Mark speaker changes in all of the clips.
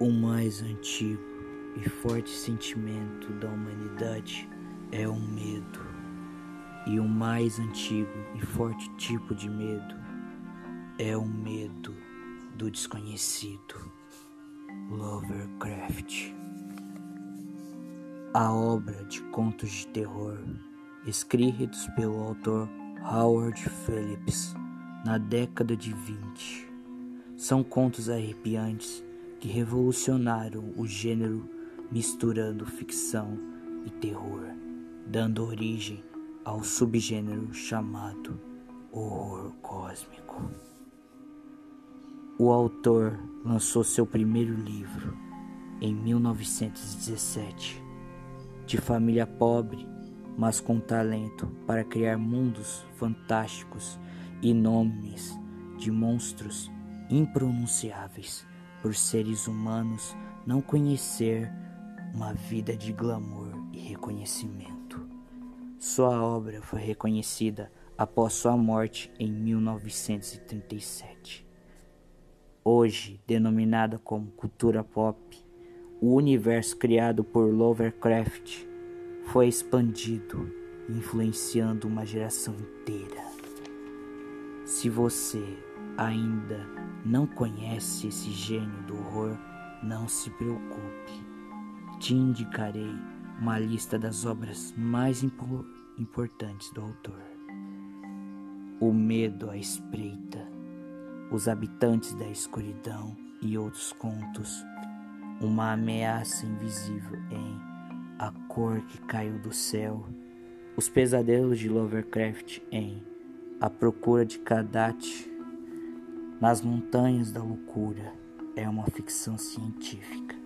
Speaker 1: O mais antigo e forte sentimento da humanidade é o medo. E o mais antigo e forte tipo de medo é o medo do desconhecido. Lovecraft. A obra de contos de terror, escritos pelo autor Howard Phillips na década de 20, são contos arrepiantes que revolucionaram o gênero misturando ficção e terror, dando origem ao subgênero chamado horror cósmico. O autor lançou seu primeiro livro em 1917. De família pobre, mas com talento para criar mundos fantásticos e nomes de monstros impronunciáveis por seres humanos não conhecer uma vida de glamour e reconhecimento. Sua obra foi reconhecida após sua morte em 1937. Hoje denominada como cultura pop, o universo criado por Lovecraft foi expandido, influenciando uma geração inteira. Se você ainda não conhece esse gênio do horror, não se preocupe. Te indicarei uma lista das obras mais impo importantes do autor. O Medo à Espreita, Os Habitantes da Escuridão e outros contos. Uma ameaça invisível em A Cor que Caiu do Céu. Os Pesadelos de Lovecraft em A Procura de Kadat nas Montanhas da Loucura é uma ficção científica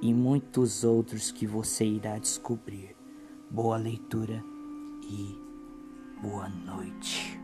Speaker 1: e muitos outros que você irá descobrir. Boa leitura e boa noite.